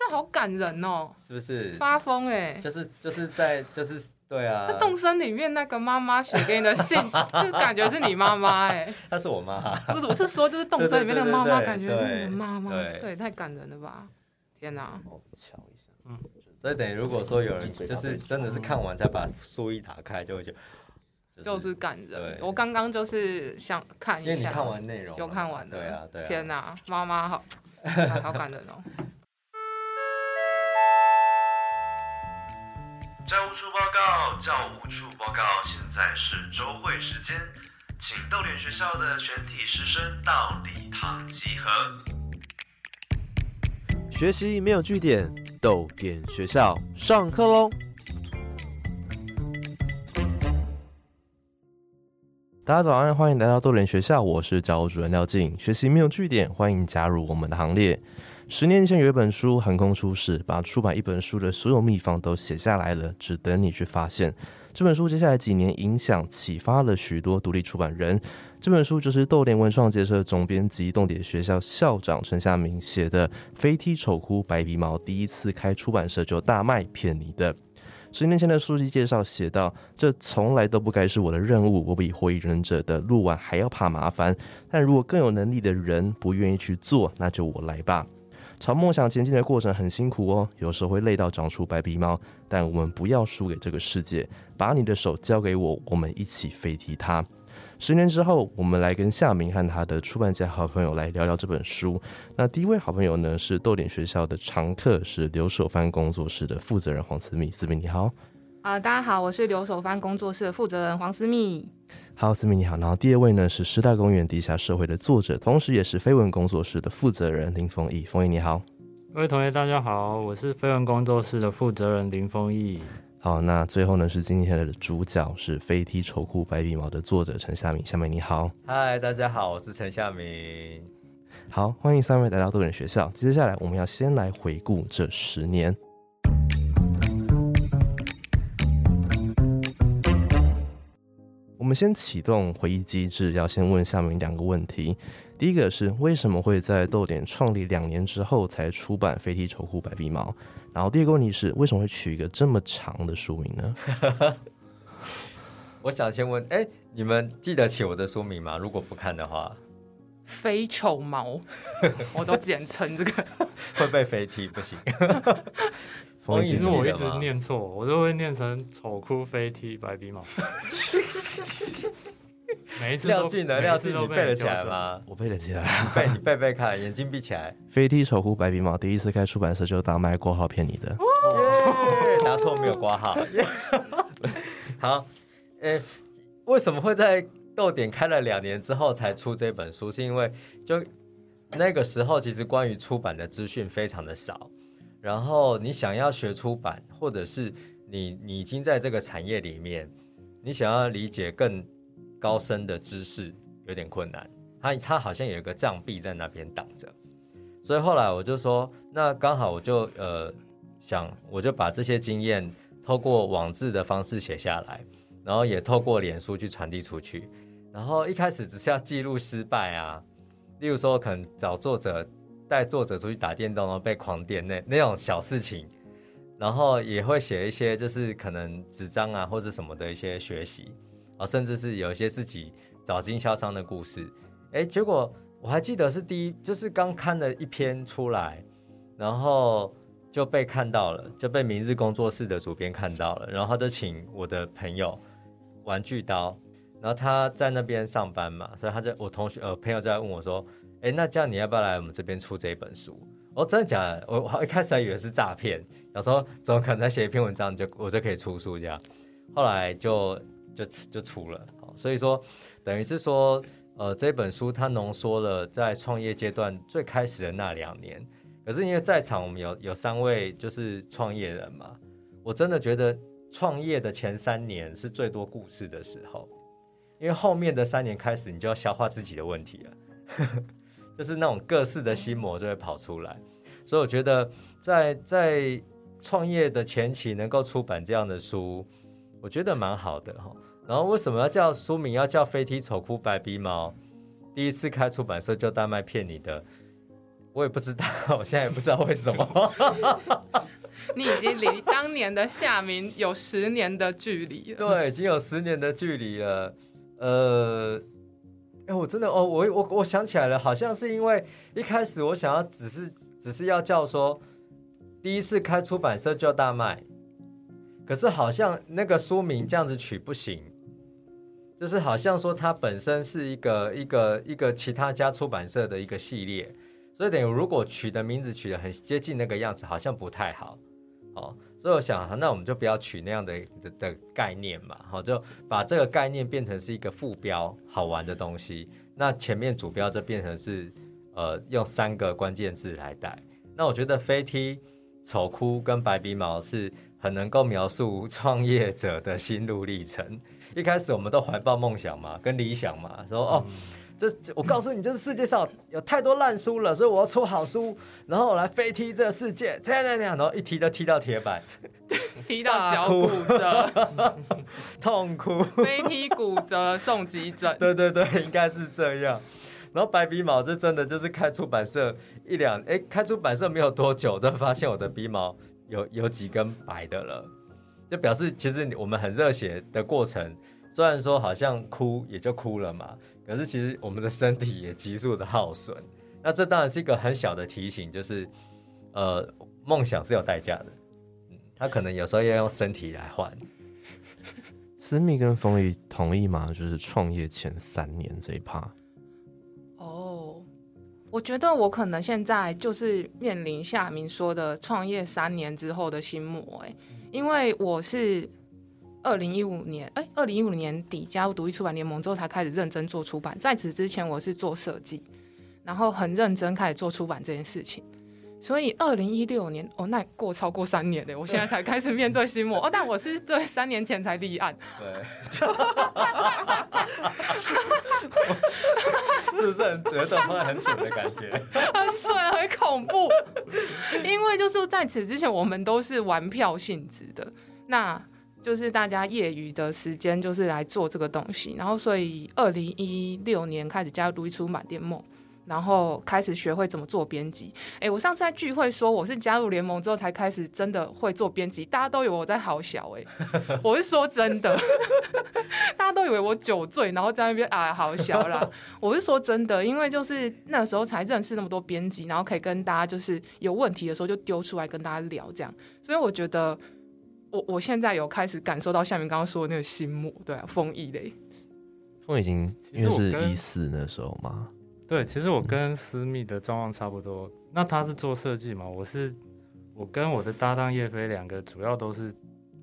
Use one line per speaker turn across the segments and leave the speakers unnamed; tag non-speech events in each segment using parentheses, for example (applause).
这好感人哦，
是不是？
发疯哎，
就是就是在就是对啊，
那动森里面那个妈妈写给你的信，(laughs) 就感觉是你妈妈哎，
她是我妈，
不是我是说就是动森里面的妈妈，感觉是你的妈妈，
对，
这也太感人了吧！天哪，
我瞧一下，嗯，所以等于如果说有人就是真的是看完才把书一打开，就会觉得
就是感人。我刚刚就是想看一下，
因为你看完内容
有看完的，
对啊，对啊，
天哪，妈妈好，好感人哦。
教务处报告，教务处报告，现在是周会时间，请豆点学校的全体师生到礼堂集合。
学习没有据点，豆点学校上课喽！大家早安，欢迎来到豆点学校，我是教务主任廖静。学习没有据点，欢迎加入我们的行列。十年前有一本书横空出世，把出版一本书的所有秘方都写下来了，只等你去发现。这本书接下来几年影响启发了许多独立出版人。这本书就是豆联文创结社总编辑、动点学校校长陈夏明写的《飞踢丑哭白鼻毛》，第一次开出版社就大卖，骗你的。十年前的书籍介绍写道：“这从来都不该是我的任务，我比火影忍者的录完还要怕麻烦。但如果更有能力的人不愿意去做，那就我来吧。”朝梦想前进的过程很辛苦哦，有时候会累到长出白鼻毛，但我们不要输给这个世界。把你的手交给我，我们一起飞踢它。十年之后，我们来跟夏明和他的出版界好朋友来聊聊这本书。那第一位好朋友呢，是豆点学校的常客，是留守番工作室的负责人黄思密。思密你好。
啊，大家好，我是留守番工作室的负责人黄思密。
好，思密你好。然后第二位呢是师大公园地下社会的作者，同时也是飞文工作室的负责人林丰义。丰义你好，
各位同学大家好，我是飞文工作室的负责人林丰义。
好，那最后呢是今天的主角是飞踢丑裤白鼻毛的作者陈夏明。夏明你好，
嗨，大家好，我是陈夏明。
好，欢迎三位来到多人学校。接下来我们要先来回顾这十年。们先启动回忆机制，要先问下面两个问题。第一个是为什么会在豆点创立两年之后才出版《飞踢丑裤白鼻毛》？然后第二个问题是为什么会取一个这么长的书名呢？(laughs)
我想先问，哎，你们记得起我的书名吗？如果不看的话，
飞丑毛，我都简称这个，(laughs)
会被飞踢不行。(laughs)
其实我一直念错，我都会念成丑哭飞踢白鼻毛。(laughs) 每一次
廖俊呢？廖俊，你背得起来吗？
我背得起来。
背，你背背看，眼睛闭起来。(laughs)
飞踢丑哭白鼻毛，第一次开出版社就大卖，挂号骗你的。
答错没有挂号。(laughs) 好，诶，为什么会在豆点开了两年之后才出这本书？是因为就那个时候，其实关于出版的资讯非常的少。然后你想要学出版，或者是你你已经在这个产业里面，你想要理解更高深的知识有点困难。它它好像有一个障壁在那边挡着，所以后来我就说，那刚好我就呃想，我就把这些经验透过网字的方式写下来，然后也透过脸书去传递出去。然后一开始只是要记录失败啊，例如说可能找作者。带作者出去打电动，然后被狂电那那种小事情，然后也会写一些就是可能纸张啊或者什么的一些学习啊，甚至是有一些自己找经销商的故事。哎，结果我还记得是第一，就是刚看了一篇出来，然后就被看到了，就被明日工作室的主编看到了，然后他就请我的朋友玩具刀，然后他在那边上班嘛，所以他在我同学呃朋友就在问我说。哎，那这样你要不要来我们这边出这一本书？哦，真的假的？我我一开始还以为是诈骗，有时候怎么可能写一篇文章就我就可以出书这样？后来就就就出了。所以说等于是说，呃，这本书它浓缩了在创业阶段最开始的那两年。可是因为在场我们有有三位就是创业人嘛，我真的觉得创业的前三年是最多故事的时候，因为后面的三年开始你就要消化自己的问题了。就是那种各式的心魔就会跑出来，所以我觉得在在创业的前期能够出版这样的书，我觉得蛮好的哈。然后为什么要叫书名要叫《飞踢丑哭白鼻毛》？第一次开出版社就大卖骗你的，我也不知道，我现在也不知道为什么。(laughs)
你已经离当年的夏明有十年的距离了。
对，已经有十年的距离了。呃，哎，我真的哦，我我我想起来了，好像是因为一开始我想要只是只是要叫说，第一次开出版社就大卖，可是好像那个书名这样子取不行，就是好像说它本身是一个一个一个其他家出版社的一个系列，所以等于如果取的名字取的很接近那个样子，好像不太好。哦，所以我想，那我们就不要取那样的的概念嘛，好，就把这个概念变成是一个副标，好玩的东西。那前面主标就变成是，呃，用三个关键字来带。那我觉得飞梯、丑哭跟白鼻毛是很能够描述创业者的心路历程。一开始我们都怀抱梦想嘛，跟理想嘛，说哦。这我告诉你，就是世界上有太多烂书了，所以我要出好书，然后我来飞踢这个世界，这样那样，然后一踢就踢到铁板，(laughs)
踢到脚骨折，
痛哭，
飞踢骨折送急诊。(laughs)
对对对，应该是这样。然后白鼻毛，这真的就是开出版社一两，哎，开出版社没有多久，就发现我的鼻毛有有几根白的了，就表示其实我们很热血的过程，虽然说好像哭也就哭了嘛。可是其实我们的身体也急速的耗损，(laughs) 那这当然是一个很小的提醒，就是呃，梦想是有代价的，嗯，他可能有时候要用身体来换。(laughs)
思密跟冯宇同意吗？就是创业前三年这一趴。
哦，我觉得我可能现在就是面临夏明说的创业三年之后的心魔，哎，因为我是。二零一五年，哎，二零一五年底加入独立出版联盟之后，才开始认真做出版。在此之前，我是做设计，然后很认真开始做出版这件事情。所以二零一六年，哦，那过超过三年嘞，我现在才开始面对心魔。(laughs) 哦，但我是对三年前才立案。
对，(laughs) 是不是很觉得会很准的感觉？
很准，很恐怖。因为就是在此之前，我们都是玩票性质的。那就是大家业余的时间，就是来做这个东西，然后所以二零一六年开始加入独立出版联盟，然后开始学会怎么做编辑。哎，我上次在聚会说我是加入联盟之后才开始真的会做编辑，大家都以为我在好小哎，我是说真的，(laughs) 大家都以为我酒醉，然后在那边啊好小啦。我是说真的，因为就是那时候才认识那么多编辑，然后可以跟大家就是有问题的时候就丢出来跟大家聊这样，所以我觉得。我我现在有开始感受到下面刚刚说的那个心魔，对啊，风翼嘞，
风已经因为是一四那时候嘛，
对，其实我跟私密的状况差不多。那他是做设计嘛，我是我跟我的搭档叶飞两个主要都是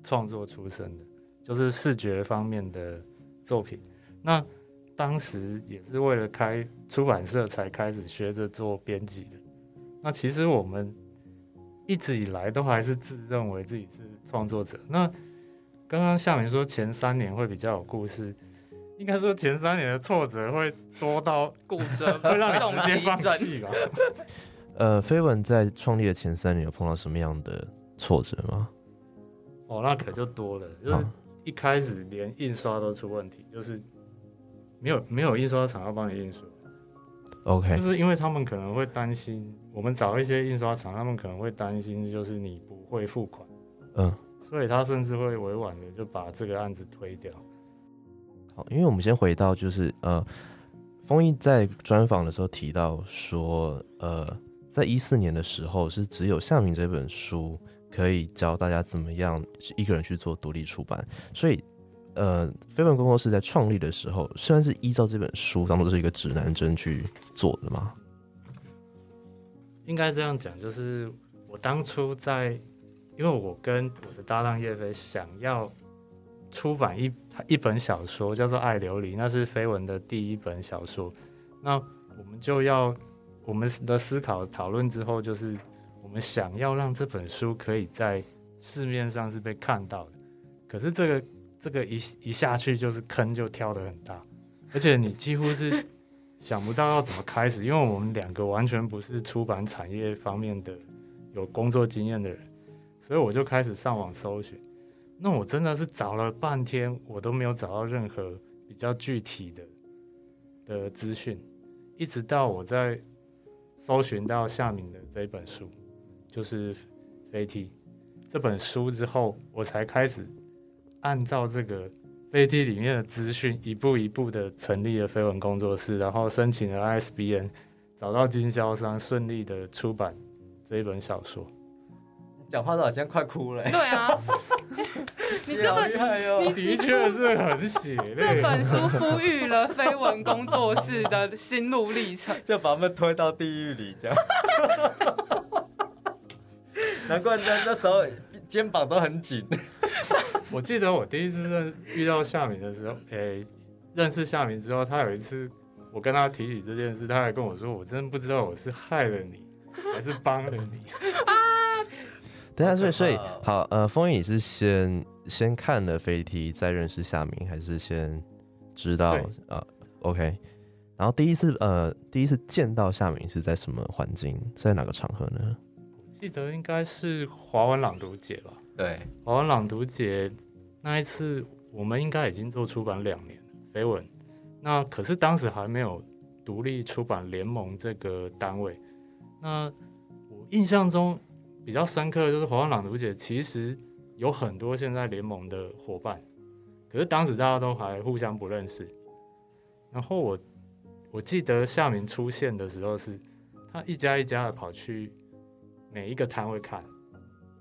创作出身的，就是视觉方面的作品。那当时也是为了开出版社才开始学着做编辑的。那其实我们。一直以来都还是自认为自己是创作者。那刚刚夏明说前三年会比较有故事，应该说前三年的挫折会多到 (laughs)
骨折，
会让你直接放弃吧？(laughs)
呃，飞文在创立的前三年有碰到什么样的挫折吗？
哦，那可就多了，就是一开始连印刷都出问题，就是没有没有印刷厂要帮你印刷。
OK，
就是因为他们可能会担心。我们找一些印刷厂，他们可能会担心，就是你不会付款，嗯，所以他甚至会委婉的就把这个案子推掉。
好，因为我们先回到就是呃，丰毅在专访的时候提到说，呃，在一四年的时候是只有《夏明》这本书可以教大家怎么样一个人去做独立出版，所以呃，飞本工作室在创立的时候，虽然是依照这本书当做是一个指南针去做的嘛。
应该这样讲，就是我当初在，因为我跟我的搭档叶飞想要出版一一本小说，叫做《爱琉璃》，那是绯闻的第一本小说。那我们就要我们的思考讨论之后，就是我们想要让这本书可以在市面上是被看到的。可是这个这个一一下去就是坑就跳得很大，而且你几乎是。想不到要怎么开始，因为我们两个完全不是出版产业方面的有工作经验的人，所以我就开始上网搜寻。那我真的是找了半天，我都没有找到任何比较具体的的资讯。一直到我在搜寻到夏明的这一本书，就是《飞梯》这本书之后，我才开始按照这个《飞地》里面的资讯，一步一步的成立了飞文工作室，然后申请了 ISBN，找到经销商，顺利的出版这一本小说。
讲话都好像快哭了、欸，
对啊，(laughs) 你这
好
本
厉害哦！
的确是很血
这。本书赋予了绯闻工作室的心路历程。
就把他们推到地狱里，这样。(laughs) 难怪那那时候肩膀都很紧。
我记得我第一次认遇到夏明的时候，诶、认识夏明之后，他有一次我跟他提起这件事，他还跟我说：“我真的不知道我是害了你，还是帮了你。(laughs)
啊等一下，所以所以
好
呃，风雨你是先先看了飞梯，再认识夏明，还是先知道
对
啊？OK，然后第一次呃第一次见到夏明是在什么环境，在哪个场合呢？”
记得应该是华文朗读节吧？
对，
华文朗读节那一次，我们应该已经做出版两年了绯闻。那可是当时还没有独立出版联盟这个单位。那我印象中比较深刻的就是华文朗读节，其实有很多现在联盟的伙伴，可是当时大家都还互相不认识。然后我我记得夏明出现的时候是，他一家一家的跑去每一个摊位看，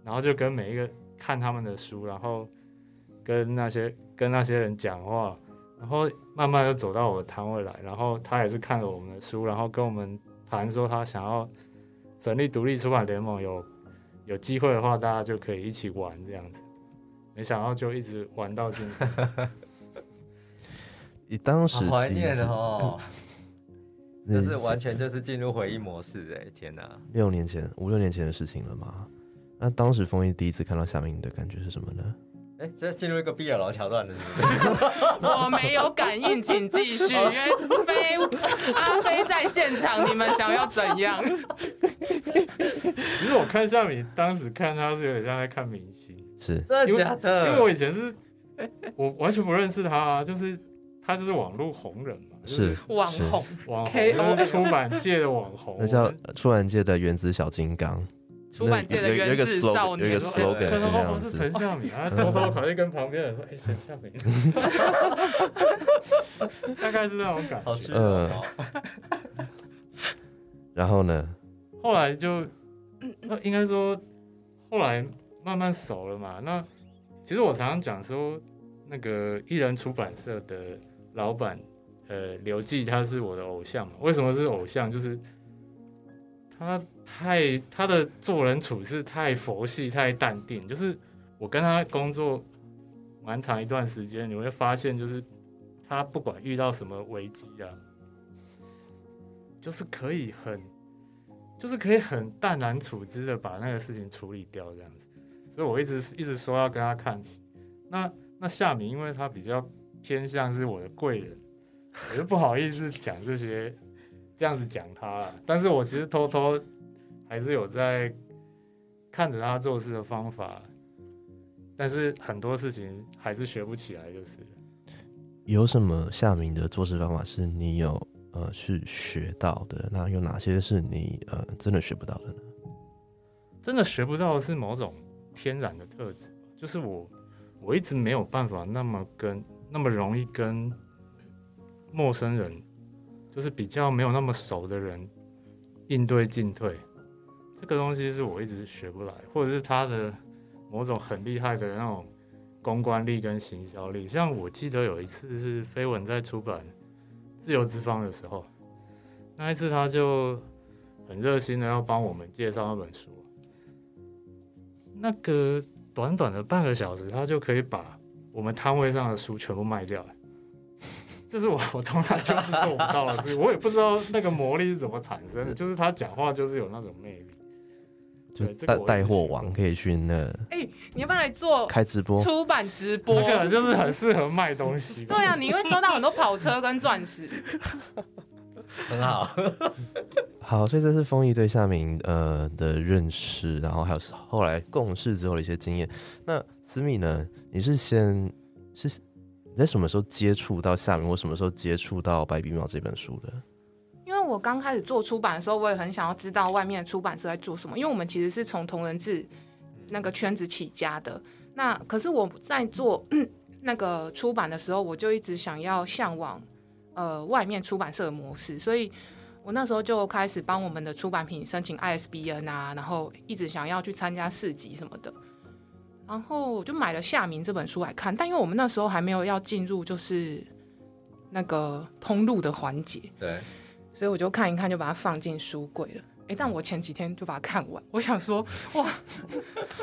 然后就跟每一个看他们的书，然后跟那些跟那些人讲话，然后慢慢就走到我的摊位来，然后他也是看了我们的书，然后跟我们谈说他想要成立独立出版联盟，有有机会的话，大家就可以一起玩这样子。没想到就一直玩到今天，(laughs)
你当时
好怀念哦，
那 (laughs)
就是完全就是进入回忆模式哎，天哪！
六年前五六年前的事情了吗？那当时风影第一次看到夏明的感觉是什么呢？
哎，这进入一个 BL 桥段了，是不是？(laughs) (laughs)
我没有感应，请继续。因为飞阿飞在现场，你们想要怎样？(laughs)
其实我看夏明当时看他是有点像在看明星，
是
真的假的？
因为我以前是我完全不认识他啊，就是他就是网络红人嘛，就是
网红
网红就是出版界的网红，
那叫出版界的原子小金刚，
出版界的原子
slogan，
少年
有一个 slogan 是
看到哦是
那样子
陈。夏敏，然 (laughs) 后偷偷跑去跟旁边人说：“哎、陈夏敏。(laughs) ”大概是那种感觉。
好虚荣哦。(laughs)
然后呢？
后来就，那应该说，后来慢慢熟了嘛。那其实我常常讲说，那个艺人出版社的老板，呃，刘季他是我的偶像嘛。为什么是偶像？就是他太他的做人处事太佛系、太淡定。就是我跟他工作蛮长一段时间，你会发现，就是他不管遇到什么危机啊，就是可以很。就是可以很淡然处之的把那个事情处理掉这样子，所以我一直一直说要跟他看齐。那那夏明，因为他比较偏向是我的贵人，我就不好意思讲这些，这样子讲他了。但是我其实偷偷还是有在看着他做事的方法，但是很多事情还是学不起来，就是。
有什么夏明的做事方法是你有呃去学到的？那有哪些是你呃真的学不到的呢？
真的学不到的是某种天然的特质，就是我我一直没有办法那么跟那么容易跟陌生人，就是比较没有那么熟的人应对进退，这个东西是我一直学不来，或者是他的某种很厉害的那种公关力跟行销力。像我记得有一次是飞文在出版《自由之方》的时候，那一次他就很热心的要帮我们介绍那本书。那个短短的半个小时，他就可以把我们摊位上的书全部卖掉了。这是我 (laughs) 我从来就是做不到的事，我也不知道那个魔力是怎么产生的。(laughs) 就是他讲话就是有那种魅力，
就带带货王可以去那
哎、你要不要来做
开直播，
出版直播？
那个就是很适合卖东西。(laughs)
对啊，你会收到很多跑车跟钻石。
很好。
好，所以这是丰毅对夏明呃的认识，然后还有后来共事之后的一些经验。那思密呢？你是先是你在什么时候接触到夏明，或什么时候接触到《白鼻毛》这本书的？
因为我刚开始做出版的时候，我也很想要知道外面出版社在做什么，因为我们其实是从同人志那个圈子起家的。那可是我在做 (clears throat) 那个出版的时候，我就一直想要向往呃外面出版社的模式，所以我那时候就开始帮我们的出版品申请 ISBN 啊，然后一直想要去参加市集什么的。然后我就买了《夏明》这本书来看，但因为我们那时候还没有要进入就是那个通路的环节，
对，
所以我就看一看，就把它放进书柜了。哎，但我前几天就把它看完，(laughs) 我想说，哇，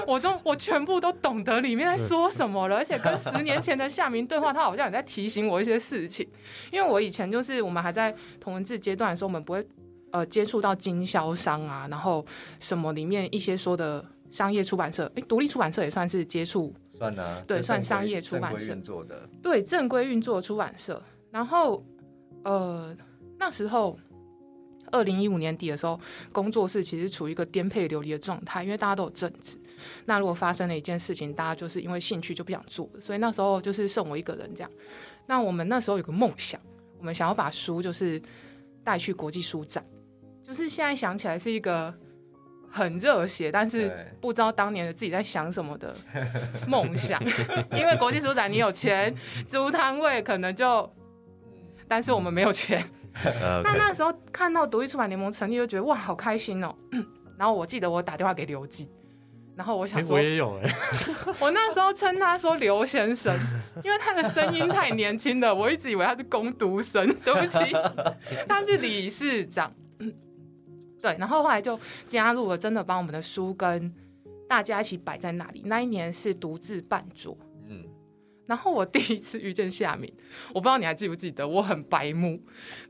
我都我全部都懂得里面在说什么了，而且跟十年前的夏明对话，他好像也在提醒我一些事情。因为我以前就是我们还在同文字阶段的时候，我们不会呃接触到经销商啊，然后什么里面一些说的商业出版社，哎，独立出版社也算是接触，
算啊，
对算商业出版社对正规运作出版社。然后呃那时候。二零一五年底的时候，工作室其实处于一个颠沛流离的状态，因为大家都有正职。那如果发生了一件事情，大家就是因为兴趣就不想做了，所以那时候就是剩我一个人这样。那我们那时候有个梦想，我们想要把书就是带去国际书展，就是现在想起来是一个很热血，但是不知道当年的自己在想什么的 (laughs) 梦想。(laughs) 因为国际书展你有钱 (laughs) 租摊位，可能就，但是我们没有钱。
呃
那那时候看到独立出版联盟成立，就觉得哇，好开心哦。然后我记得我打电话给刘记，然后我
哎、
想说
我，也有哎、
我那时候称他说刘先生，因为他的声音太年轻了，我一直以为他是工读生，对不起，他是理事长。对，然后后来就加入了，真的把我们的书跟大家一起摆在那里。那一年是独自办桌，
嗯，
然后我第一次遇见夏明，我不知道你还记不记得，我很白目。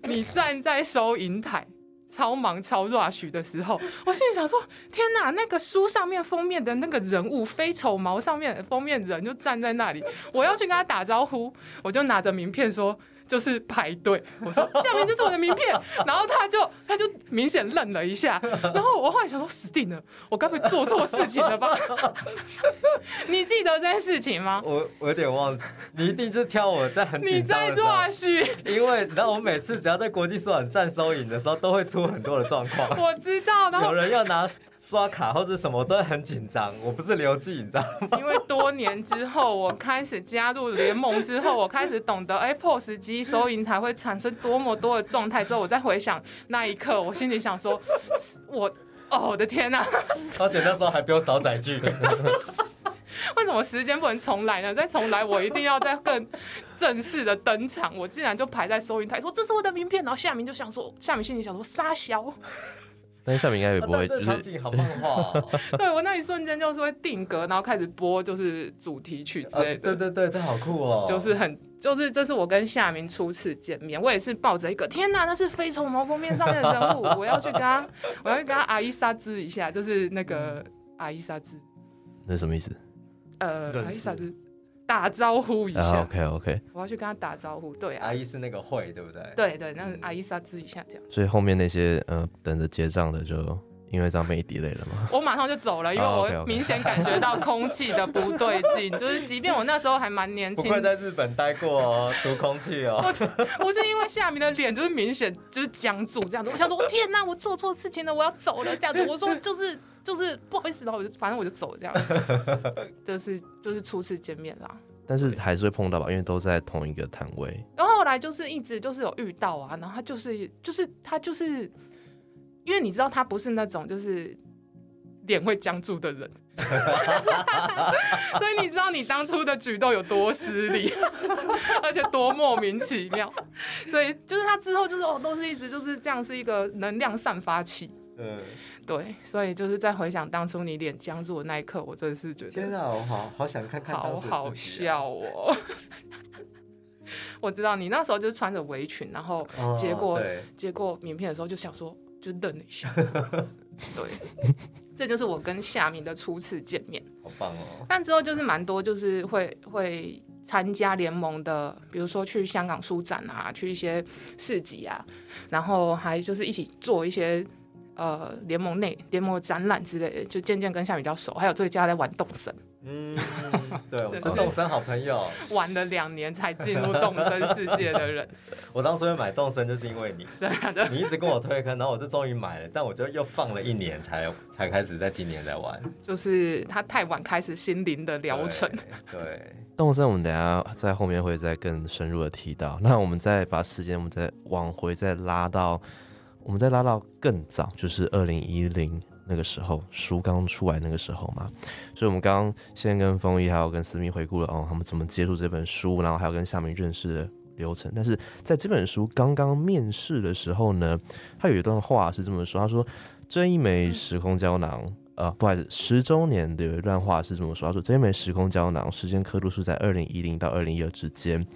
你站在收银台，超忙超 rush 的时候，我心里想说：天哪，那个书上面封面的那个人物，非丑毛上面的封面人就站在那里，我要去跟他打招呼，我就拿着名片说。就是排队，我说 (laughs) 下面就是我的名片，然后他就他就明显愣了一下，然后我后来想说死定了，我该不会做错事情了吧？(laughs) 你记得这件事情吗？
我我有点忘，你一定是挑我在很
你
紧张
在
的时候
，rush，
因为你知道我每次只要在国际书展站收银的时候，都会出很多的状况。
我知道，然
有人要拿刷卡或者什么，都会很紧张。我不是刘记，你知道吗？
因为多年之后，我开始加入联盟之后，我开始懂得，哎，POS 机收银台会产生多么多的状态。之后，我再回想那一刻，我心里想说，我，哦，我的天呐、
而且那时候还不用扫载具。
为什么时间不能重来呢？再重来，我一定要再更正式的登场。我竟然就排在收银台说这是我的名片，然后夏明就想说，夏明心里想说撒小，
但是夏明应该也不会，就是
场景好漫画哦。(laughs)
对我那一瞬间就是会定格，然后开始播就是主题曲之
啊
类的。
对对对，这好酷哦。
就是很，就是这是我跟夏明初次见面，我也是抱着一个天哪，那是非虫毛封面上面的人物，我要去跟他，我要去跟他阿伊莎兹一下，就是那个阿伊莎兹，
那什么意思？
呃，阿伊莎兹打招呼一
啊
下
，，OK OK，
我要去跟他打招呼，对啊。
阿，姨是那个会，对不对？
对对，那个阿伊莎兹一下这样，
所以后面那些呃等着结账的就因为这样被你 delay 了嘛？
我马上就走了，因为
哦
我明显感觉到空气的不对劲，(laughs) 就是即便我那时候还蛮年轻
不愧在日本待过哦，读空气哦。(laughs)
我是因为夏明的脸就是明显就是僵住这样子，我想说我天哪，我做错事情了，我要走了这样子。我说 (laughs) 就是就是不好意思，然后我就反正我就走了这样，就是就是初次见面啦。
但是还是会碰到吧，因为都在同一个摊位。
然后后来就是一直就是有遇到啊，然后他就是就是他就是，因为你知道他不是那种就是脸会僵住的人，(laughs) 所以你知道你当初的举动有多失礼，而且多莫名其妙。所以就是他之后就是哦，都是一直就是这样，是一个能量散发器。
嗯，
对，所以就是在回想当初你脸僵住的那一刻，我真的是觉得
天啊，我好好想看看
好好。笑哦。(laughs) 我知道你那时候就是穿着围裙，然后
哦
结果
对
接过名片的时候就想说，就愣了一下。(laughs) 对，这就是我跟夏明的初次见面。
好棒哦。
但之后就是蛮多，就是会会参加联盟的，比如说去香港书展啊，去一些市集啊，然后还就是一起做一些呃联盟内联盟展览之类的，就渐渐跟夏明比较熟。还有最近他在玩动森，
嗯，对，(laughs) 我是动森好朋友。
玩了两年才进入动森世界的人，(laughs)
我当初会买动森就是因为你，
真的。
你一直跟我推坑，然后我就终于买了，但我就又放了一年才才开始在今年在玩
就是他太晚开始心灵的疗程，
对。对，
动森我们等下在后面会再更深入的提到。那我们再把时间我们再往回再拉到，我们再拉到更早，就是二零一零那个时候书刚出来那个时候嘛。所以我们刚刚先跟风毅还有跟思密回顾了哦，他们怎么接触这本书，然后还有跟夏明认识的流程。但是在这本书刚刚面世的时候呢，他有一段话是这么说：他说这一枚时空胶囊。呃，不好意思，十周年的有一段话是这么说：他说这枚时空胶囊，时间刻度是在二零一零到二零一二之间，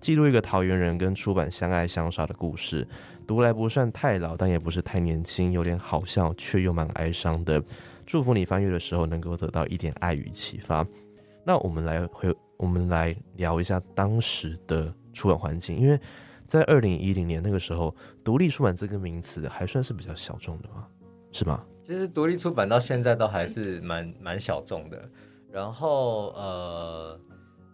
记录一个桃园人跟出版相爱相杀的故事。读来不算太老，但也不是太年轻，有点好笑，却又蛮哀伤的。祝福你翻阅的时候能够得到一点爱与启发。那我们来回，我们来聊一下当时的出版环境，因为在二零一零年那个时候，独立出版这个名词还算是比较小众的嘛，是吗？
其实独立出版到现在都还是蛮蛮小众的。然后呃，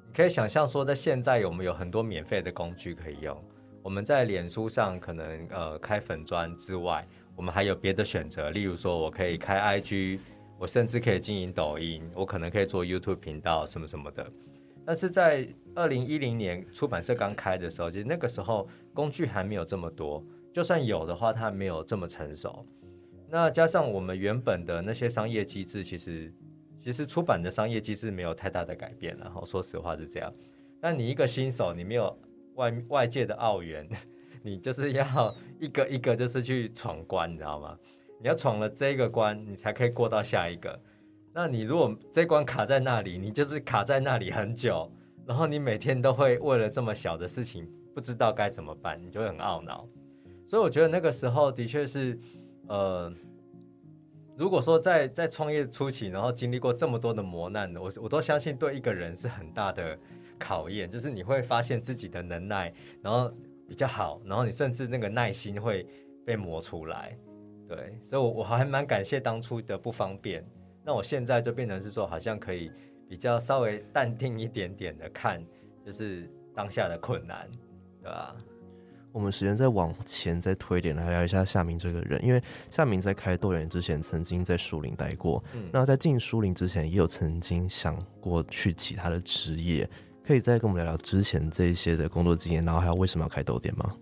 你可以想象说，在现在我们有很多免费的工具可以用。我们在脸书上可能呃开粉砖之外，我们还有别的选择，例如说我可以开 IG，我甚至可以经营抖音，我可能可以做 YouTube 频道什么什么的。但是在二零一零年出版社刚开的时候，其实那个时候工具还没有这么多，就算有的话，它没有这么成熟。那加上我们原本的那些商业机制，其实其实出版的商业机制没有太大的改变，然后说实话是这样。但你一个新手，你没有外外界的澳元，(laughs) 你就是要一个一个就是去闯关，你知道吗？你要闯了这个关，你才可以过到下一个。那你如果这关卡在那里，你就是卡在那里很久，然后你每天都会为了这么小的事情不知道该怎么办，你就会很懊恼。所以我觉得那个时候的确是。呃，如果说在在创业初期，然后经历过这么多的磨难，我我都相信对一个人是很大的考验。就是你会发现自己的能耐，然后比较好，然后你甚至那个耐心会被磨出来。对，所以，我我还蛮感谢当初的不方便。那我现在就变成是说，好像可以比较稍微淡定一点点的看，就是当下的困难，对吧？
我们时间再往前再推一点来聊一下夏明这个人，因为夏明在开豆园之前曾经在树林待过，那在进树林之前也有曾经想过去其他的职业，可以再跟我们聊聊之前这一些的工作经验，然后还有为什么要开豆店吗？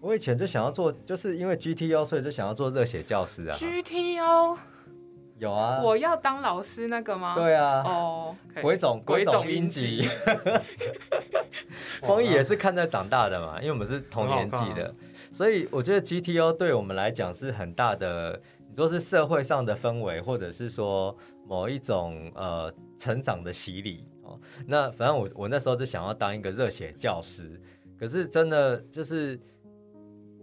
我以前就想要做，就是因为 GTO，所以就想要做热血教师啊。
GTO
有啊，
我要当老师那个吗？
对啊，
哦，
鬼冢鬼冢英吉。丰毅 (laughs) 也是看在长大的嘛，因为我们是同年纪的，所以我觉得 GTO 对我们来讲是很大的，你说是社会上的氛围，或者是说某一种呃成长的洗礼。哦。那反正我我那时候就想要当一个热血教师，可是真的就是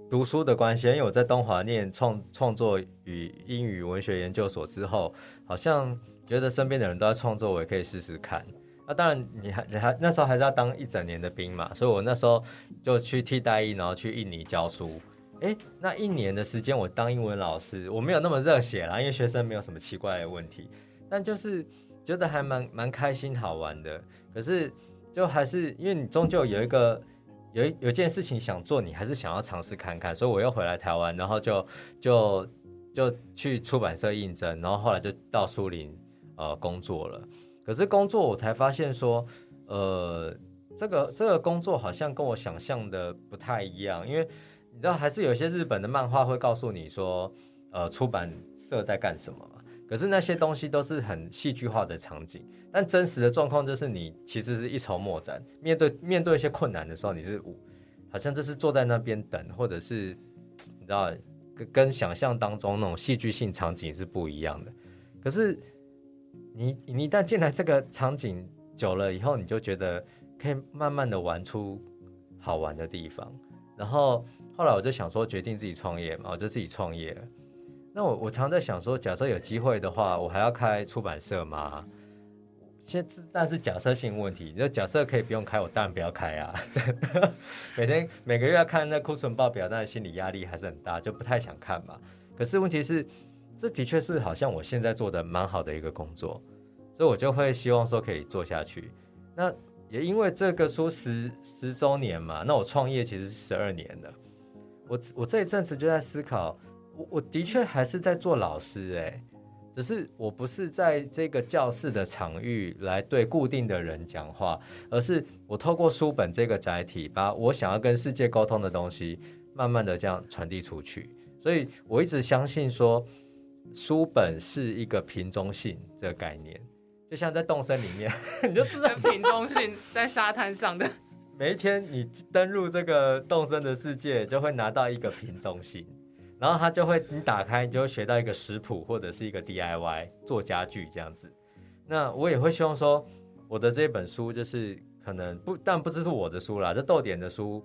读书的关系，因为我在东华念创创作与英语文学研究所之后，好像觉得身边的人都在创作，我也可以试试看。那当然，你还你还那时候还是要当一整年的兵嘛，所以我那时候就去替代役，然后去印尼教书。哎，那一年的时间我当英文老师，我没有那么热血啦，因为学生没有什么奇怪的问题，但就是觉得还蛮蛮开心好玩的。可是就还是因为你终究有一个有有件事情想做，你还是想要尝试看看，所以我又回来台湾，然后就就就去出版社应征，然后后来就到苏林呃工作了。可是工作我才发现说，呃，这个这个工作好像跟我想象的不太一样，因为你知道还是有些日本的漫画会告诉你说，呃，出版社在干什么。可是那些东西都是很戏剧化的场景，但真实的状况就是你其实是一筹莫展，面对面对一些困难的时候，你是好像就是坐在那边等，或者是你知道跟跟想象当中那种戏剧性场景是不一样的。可是。你你一旦进来这个场景久了以后，你就觉得可以慢慢的玩出好玩的地方。然后后来我就想说，决定自己创业嘛，我就自己创业。那我我常在想说，假设有机会的话，我还要开出版社吗？现但是假设性问题，就假设可以不用开，我当然不要开啊。(laughs) 每天每个月要看那库存报表，但是心理压力还是很大，就不太想看嘛。可是问题是。这的确是好像我现在做的蛮好的一个工作，所以我就会希望说可以做下去。那也因为这个书十十周年嘛，那我创业其实是十二年了。我我这一阵子就在思考，我我的确还是在做老师诶、只是我不是在这个教室的场域来对固定的人讲话，而是我透过书本这个载体，把我想要跟世界沟通的东西，慢慢的这样传递出去。所以我一直相信说，书本是一个瓶中性这个概念，就像在动森里面，(laughs) 你就知道
跟瓶中性在沙滩上的，
每一天你登入这个动森的世界，就会拿到一个瓶中信，然后它就会你打开，你就会学到一个食谱或者是一个 DIY 做家具这样子。那我也会希望说，我的这本书就是可能不，但不只是我的书啦，这豆点的书，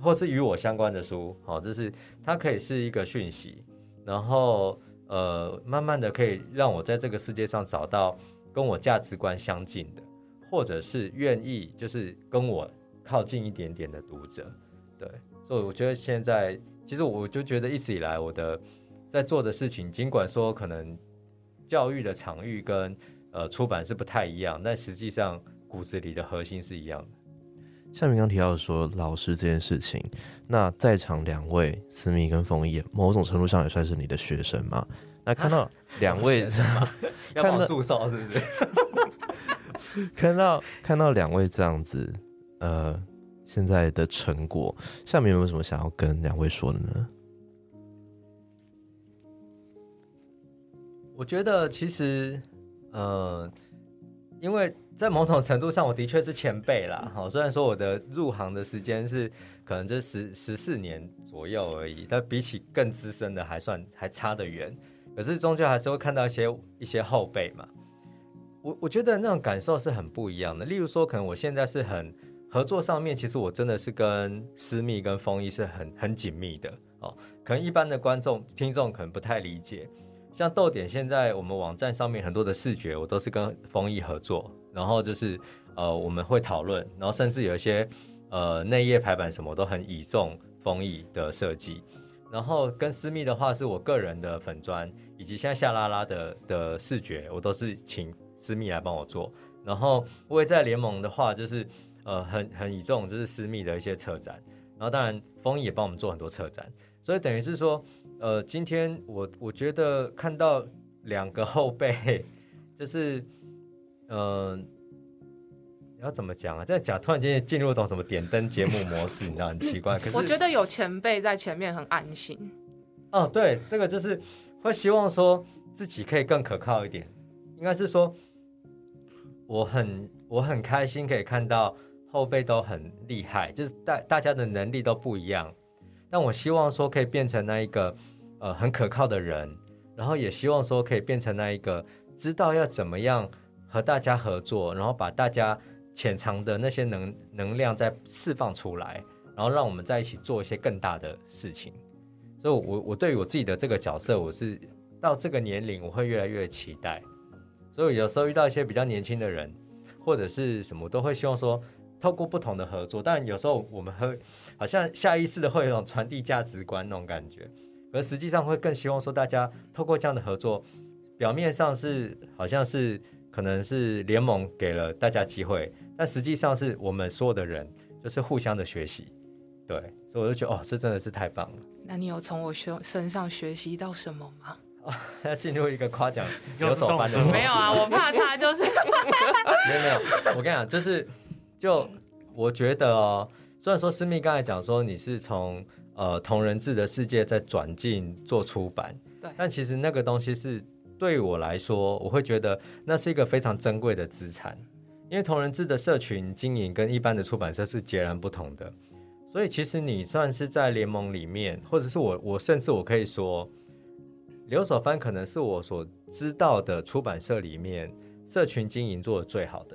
或是与我相关的书，好，就是它可以是一个讯息，然后呃，慢慢的可以让我在这个世界上找到跟我价值观相近的。或者是愿意就是跟我靠近一点点的读者，对，所以我觉得现在其实我就觉得一直以来我的在做的事情，尽管说可能教育的场域跟呃出版是不太一样，但实际上骨子里的核心是一样的。
像你刚提到说老师这件事情，那在场两位思密跟冯毅，某种程度上也算是你的学生嘛？那看到两位，(laughs)
要帮我祝寿是不是？(laughs)
看到看到两位这样子，呃，现在的成果，下面有没有什么想要跟两位说的呢？
我觉得其实，呃，因为在某种程度上，我的确是前辈啦。(laughs) 好，虽然说我的入行的时间是可能就十十四年左右而已，但比起更资深的还算还差得远。可是终究还是会看到一些一些后辈嘛。我我觉得那种感受是很不一样的。例如说，可能我现在是很合作上面，其实我真的是跟私密跟风衣是很很紧密的哦。可能一般的观众听众可能不太理解。像豆点现在我们网站上面很多的视觉，我都是跟风衣合作，然后就是呃我们会讨论，然后甚至有一些呃内页排版什么都很倚重风衣的设计。然后跟私密的话，是我个人的粉砖，以及现在夏拉拉的的视觉，我都是请私密来帮我做。然后我也在联盟的话，就是呃很很以这种就是私密的一些策展。然后当然丰益也帮我们做很多策展，所以等于是说。呃，今天我我觉得看到两个后辈，就是，呃，要怎么讲啊？这样讲突然间进入一种什么点灯节目模式，你知道很奇怪。可是
我觉得有前辈在前面很安心。
哦，对，这个就是会希望说自己可以更可靠一点。应该是说，我很我很开心可以看到后辈都很厉害，就是大大家的能力都不一样。但我希望说可以变成那一个呃很可靠的人，然后也希望说可以变成那一个知道要怎么样和大家合作，然后把大家潜藏的那些能能量再释放出来，然后让我们在一起做一些更大的事情。所以我，我我对于我自己的这个角色，我是到这个年龄，我会越来越期待。所以有时候遇到一些比较年轻的人，或者是什么，都会希望说。透过不同的合作，但有时候我们会好像下意识的会有一种传递价值观那种感觉，而实际上会更希望说大家透过这样的合作，表面上是好像是可能是联盟给了大家机会，但实际上是我们所有的人就是互相的学习，对，所以我就觉得哦，这真的是太棒了。
那你有从我身身上学习到什么吗？
要进入一个夸奖有手班的
没有啊，我怕他就是 (laughs)
没有没有，我跟你讲，就是。就我觉得哦，虽然说思密刚才讲说你是从呃同人志的世界再转进做出版，
对，
但其实那个东西是对我来说，我会觉得那是一个非常珍贵的资产，因为同人志的社群经营跟一般的出版社是截然不同的，所以其实你算是在联盟里面，或者是我我甚至我可以说，刘守藩可能是我所知道的出版社里面社群经营做的最好的。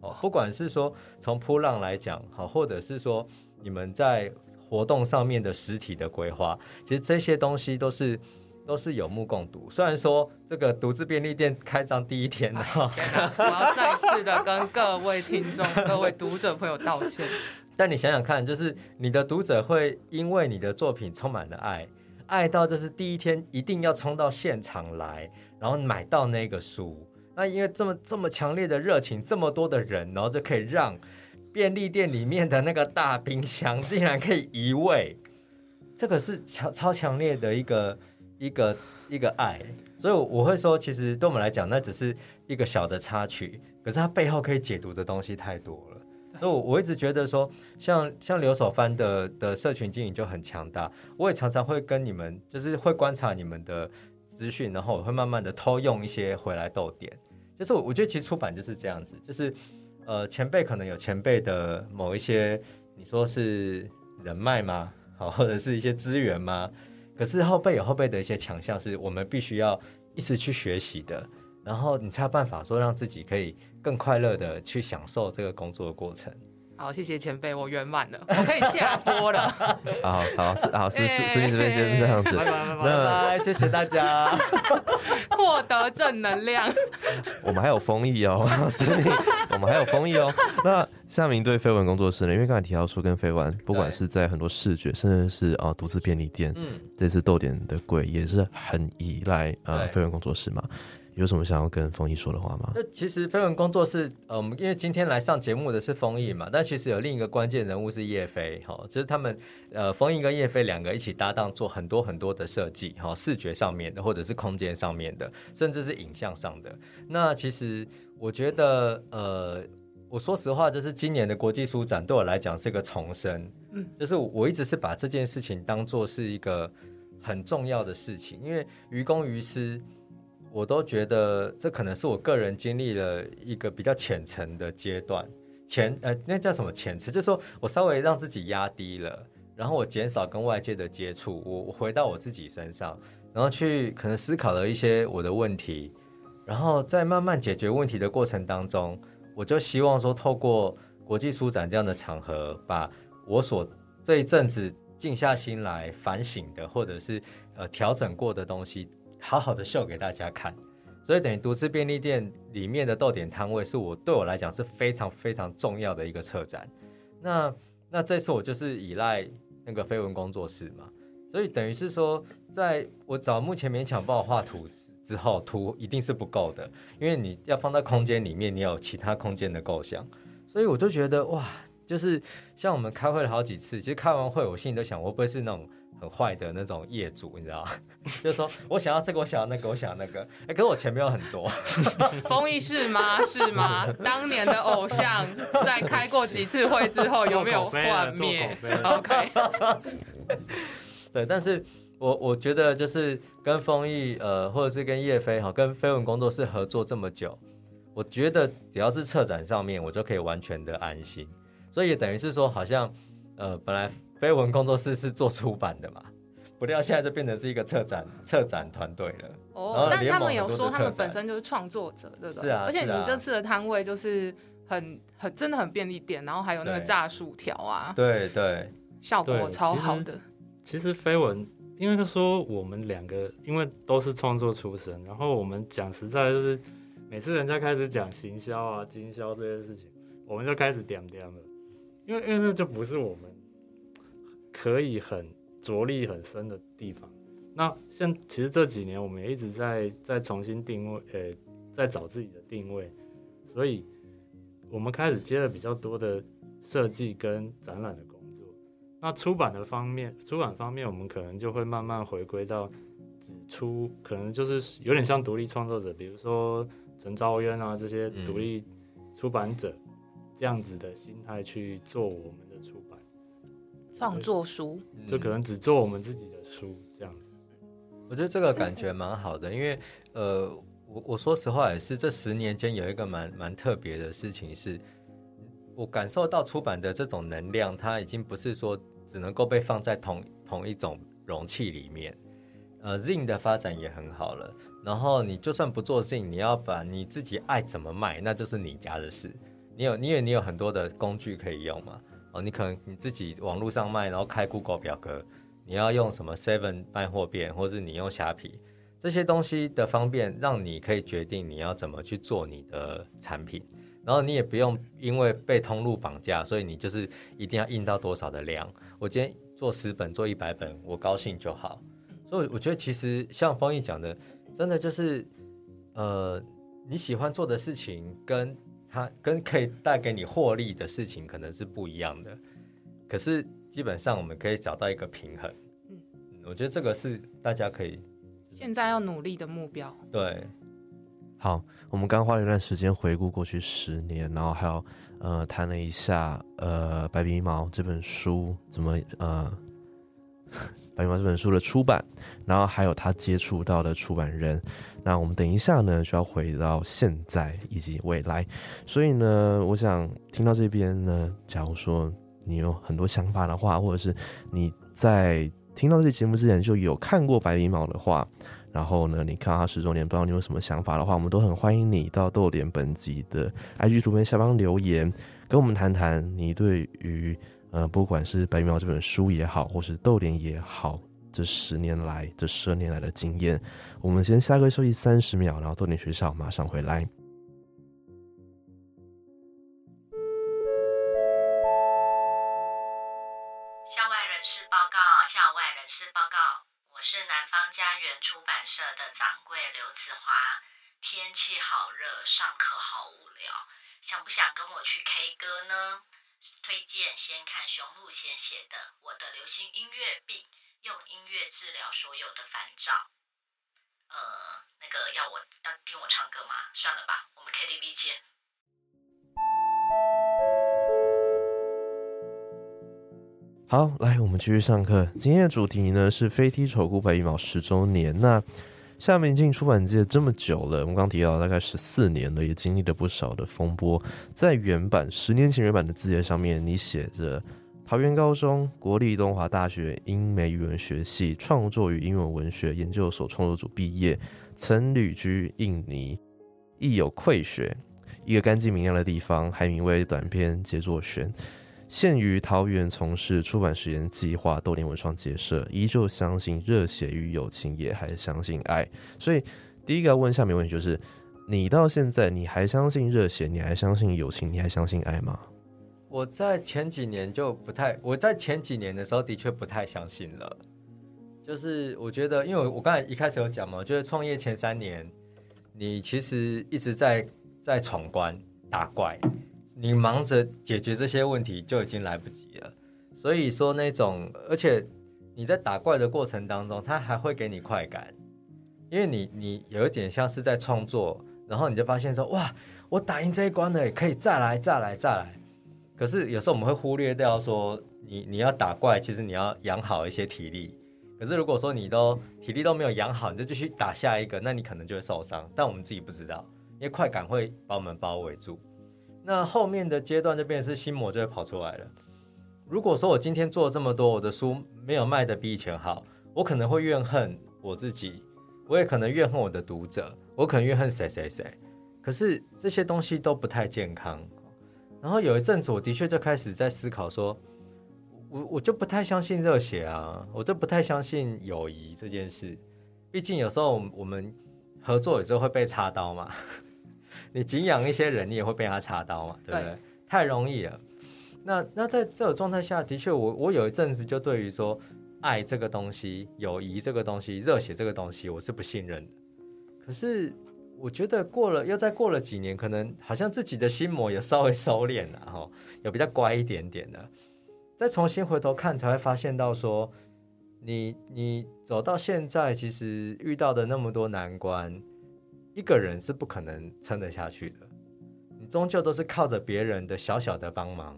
哦，不管是说从铺浪来讲，好，或者是说你们在活动上面的实体的规划，其实这些东西都是都是有目共睹。虽然说这个独自便利店开张第一天呢，
我要再次的跟各位听众、(laughs) 各位读者朋友道歉。
但你想想看，就是你的读者会因为你的作品充满了爱，爱到就是第一天一定要冲到现场来，然后买到那个书。那因为这么这么强烈的热情，这么多的人，然后就可以让便利店里面的那个大冰箱竟然可以移位，这个是强超强烈的一个一个一个爱。所以我会说，其实对我们来讲，那只是一个小的插曲，可是它背后可以解读的东西太多了。所以，我我一直觉得说，像像刘守藩的的社群经营就很强大。我也常常会跟你们，就是会观察你们的资讯，然后我会慢慢的偷用一些回来逗点。就是我我觉得其实出版就是这样子，就是呃前辈可能有前辈的某一些，你说是人脉吗？好，或者是一些资源吗？可是后辈有后辈的一些强项，是我们必须要一直去学习的。然后你才有办法说让自己可以更快乐的去享受这个工作的过程。
好，谢谢前辈，我圆满了，我可以下播了。(laughs)
好好是好是是是，你这边先这样子，
拜拜拜拜。
谢谢大家。
获得正能量。
我们还有丰益哦，是你，我们还有丰益哦。那夏明对绯闻工作室呢？因为刚才提到说跟绯闻，不管是在很多视觉，甚至是啊独自便利店，
嗯，
这次豆点的柜也是很依赖呃
对
绯闻工作室嘛。有什么想要跟丰毅说的话吗？
那其实飞闻工作室，呃，我们因为今天来上节目的是丰毅嘛，但其实有另一个关键人物是叶飞，哈、就是他们呃丰毅跟叶飞两个一起搭档做很多很多的设计，哈、视觉上面的或者是空间上面的，甚至是影像上的。那其实我觉得，呃，我说实话，就是今年的国际书展对我来讲是个重生，
嗯，
就是我一直是把这件事情当做是一个很重要的事情，因为于公于私。我都觉得这可能是我个人经历了一个比较浅层的阶段，浅呃那叫什么浅层？就是说我稍微让自己压低了，然后我减少跟外界的接触，我回到我自己身上，然后去可能思考了一些我的问题，然后在慢慢解决问题的过程当中，我就希望说透过国际书展这样的场合，把我所这一阵子静下心来反省的，或者是呃调整过的东西。好好的秀给大家看，所以等于独自便利店里面的豆点摊位是我对我来讲是非常非常重要的一个策展。那那这次我就是依赖那个绯闻工作室嘛，所以等于是说，在我找目前勉强帮我画图之后，图一定是不够的，因为你要放在空间里面，你有其他空间的构想，所以我就觉得哇，就是像我们开会了好几次，其实开完会我心里都想，我会不会是那种。很坏的那种业主，你知道吗？(laughs) 就是说我想要这个，我想要那个，我想要那个。哎、可是我钱没有很多。
丰益是吗？是吗？当年的偶像在开过几次会之后，有没有幻灭？OK。(laughs)
对，但是我我觉得就是跟丰益呃，或者是跟叶飞哈，跟飞文工作室合作这么久，我觉得只要是策展上面，我就可以完全的安心。所以等于是说，好像呃，本来绯闻工作室是做出版的嘛，不料现在就变成是一个策展策展团队了。
哦，但他们有说他们本身就是创作者，对不对？
是啊
而且你这次的摊位就是很很真的很便利店，然后还有那个炸薯条啊，
对对，
效果超好的。
其实绯闻，因为说我们两个因为都是创作出身，然后我们讲实在就是，每次人家开始讲行销啊、经销这些事情，我们就开始点点了，因为因为那就不是我们可以很着力很深的地方。那像其实这几年我们也一直在在重新定位，呃，在找自己的定位，所以我们开始接了比较多的设计跟展览的工作。那出版的方面，出版方面我们可能就会慢慢回归到只出，可能就是有点像独立创作者，比如说陈昭渊啊这些
嗯
独立出版者、这样子的心态去做我们
创作书，
嗯
就可能只做我们自己的书这样子。
我觉得这个感觉蛮好的，因为呃，我我说实话也是，这十年间有一个蛮蛮特别的事情是，我感受到出版的这种能量，它已经不是说只能够被放在同同一种容器里面。呃，Zin 的发展也很好了，然后你就算不做 Zin，你要把你自己爱怎么卖，那就是你家的事。你有，因为你有很多的工具可以用嘛。你可能你自己网络上卖，然后开 Google 表格，你要用什么 Seven 卖货店，或是你用虾皮这些东西的方便，让你可以决定你要怎么去做你的产品，然后你也不用因为被通路绑架，所以你就是一定要印到多少的量。我今天做十本，做一百本，我高兴就好。所以我觉得其实像方毅讲的，真的就是呃，你喜欢做的事情跟他跟可以带给你获利的事情可能是不一样的，可是基本上我们可以找到一个平衡。
嗯
嗯，我觉得这个是大家可以
现在要努力的目标。
对
好，我们刚花了一段时间回顾过去十年，然后还有呃谈了一下呃《白鼻毛》这本书怎么呃《白鼻毛》这本书的出版，然后还有他接触到的出版人。那我们等一下呢就要回到现在以及未来，所以呢，我想听到这边呢，假如说你有很多想法的话，或者是你在听到这节目之前就有看过《白鼻毛》的话。然后呢，你看到他十周年，不知道你有什么想法的话，我们都很欢迎你到豆点本集的 IG 图片下方留言，跟我们谈谈你对于呃，不管是《白描》这本书也好，或是豆点也好，这十年来、这十二年来的经验。我们先下个休息三十秒，然后豆点学校马上回来。
校外人士报告，校外人士报告，我是南方家园出版社的掌柜刘子华。天气好热，上课好无聊，想不想跟我去 K 歌呢？推荐先看熊路贤写的《我的流行音乐病》，用音乐治疗所有的烦躁。呃，那个要我要听我唱歌吗？算了吧，我们 KTV 见。
好，来，我们继续上课。今天的主题呢是飞踢丑姑白羽毛十周年。那夏明进出版界这么久了，我们刚提到大概十四年了，也经历了不少的风波。在原版十年前原版的字节上面，你写着桃园高中国立东华大学英美语文学系创作与英文文学研究所创作组毕业，曾旅居印尼，亦有溃学。一个干净明亮的地方，海明威短篇杰作选。现于桃园从事出版实验计划，豆点文创结社，依旧相信热血与友情，也还相信爱。所以第一个要问下面问题就是：你到现在你还相信热血？你还相信友情？你还相信爱吗？
我在前几年就不太，我在前几年的时候的确不太相信了。就是我觉得，因为我刚才一开始有讲嘛，我觉得创业前三年，你其实一直在在闯关打怪。你忙着解决这些问题就已经来不及了，所以说那种，而且你在打怪的过程当中，它还会给你快感，因为你你有一点像是在创作，然后你就发现说，哇，我打赢这一关了，可以再来再来再来。可是有时候我们会忽略掉说，你你要打怪，其实你要养好一些体力。可是如果说你都体力都没有养好，你就继续打下一个，那你可能就会受伤。但我们自己不知道，因为快感会把我们包围住。那后面的阶段就变成是心魔就会跑出来了。如果说我今天做了这么多，我的书没有卖的比以前好，我可能会怨恨我自己，我也可能怨恨我的读者，我可能怨恨谁谁谁。可是这些东西都不太健康。然后有一阵子，我的确就开始在思考说，我我就不太相信热血啊，我就不太相信友谊这件事。毕竟有时候我们合作有时候会被插刀嘛。你敬仰一些人，你也会被他插刀嘛，对不对？太容易了。那那在这种状态下的确，我我有一阵子就对于说爱这个东西、友谊这个东西、热血这个东西，我是不信任的。可是我觉得过了，又再过了几年，可能好像自己的心魔也稍微收敛了，哈，有比较乖一点点的。再重新回头看，才会发现到说，你你走到现在，其实遇到的那么多难关。一个人是不可能撑得下去的，你终究都是靠着别人的小小的帮忙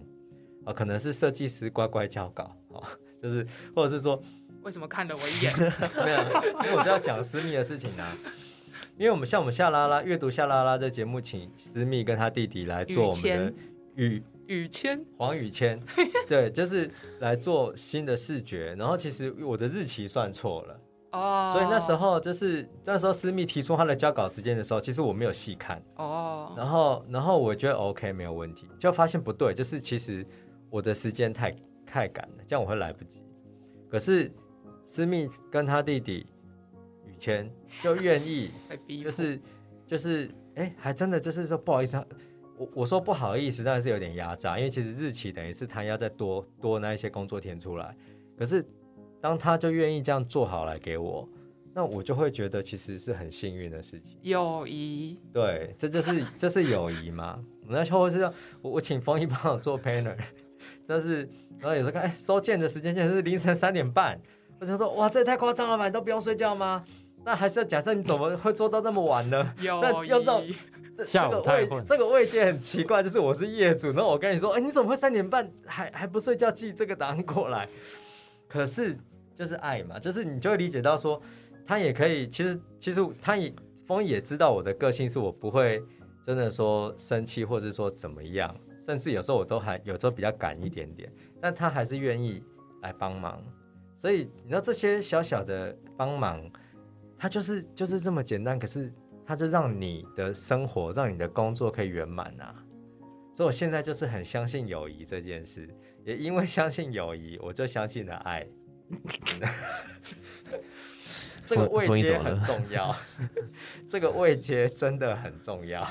啊，可能是设计师乖乖交稿啊，就是或者是说，
为什么看了我一眼？(laughs)
没有，因为我就要讲私密的事情啊。因为我们像我们夏拉拉阅读夏拉拉的节目，请私密跟他弟弟来做我们的
雨雨谦
黄雨谦，对，就是来做新的视觉。然后其实我的日期算错了。哦，所以那时候就是那时候思密提出他的交稿时间的时候，其实我没有细看哦。然后然后我觉得 OK 没有问题，就发现不对，就是其实我的时间太太赶了，这样我会来不及。可是思密跟他弟弟雨谦就愿意，(laughs) 就是就是哎，还真的就是说不好意思，我我说不好意思，当然是有点压榨，因为其实日期等于是他要再多多那一些工作填出来，可是。当他就愿意这样做好来给我，那我就会觉得其实是很幸运的事情。
友谊，
对，这就是这是友谊嘛。(laughs) 那时候是要我我请风一帮我做 banner，(laughs) 但是然后有时候看哎收件的时间现在是凌晨三点半，我想说哇这也太夸张了吧，你都不用睡觉吗？那还是要假设你怎么会做到那么晚呢？那
友
要到
谊，
这
下午
这个位这个位阶很奇怪，就是我是业主，然后我跟你说，哎、你怎么会三点半还还不睡觉寄这个答案过来？可是就是爱嘛，就是你就会理解到说，他也可以，其实其实他也风也知道我的个性是我不会真的说生气，或者说怎么样，甚至有时候我都还有时候比较赶一点点，但他还是愿意来帮忙，所以你知道这些小小的帮忙，它就是就是这么简单，可是它就让你的生活，让你的工作可以圆满啊。所以我现在就是很相信友谊这件事，也因为相信友谊，我就相信了爱。(laughs) 这个
风
位阶很重要，(laughs) 这个位阶真的很重要。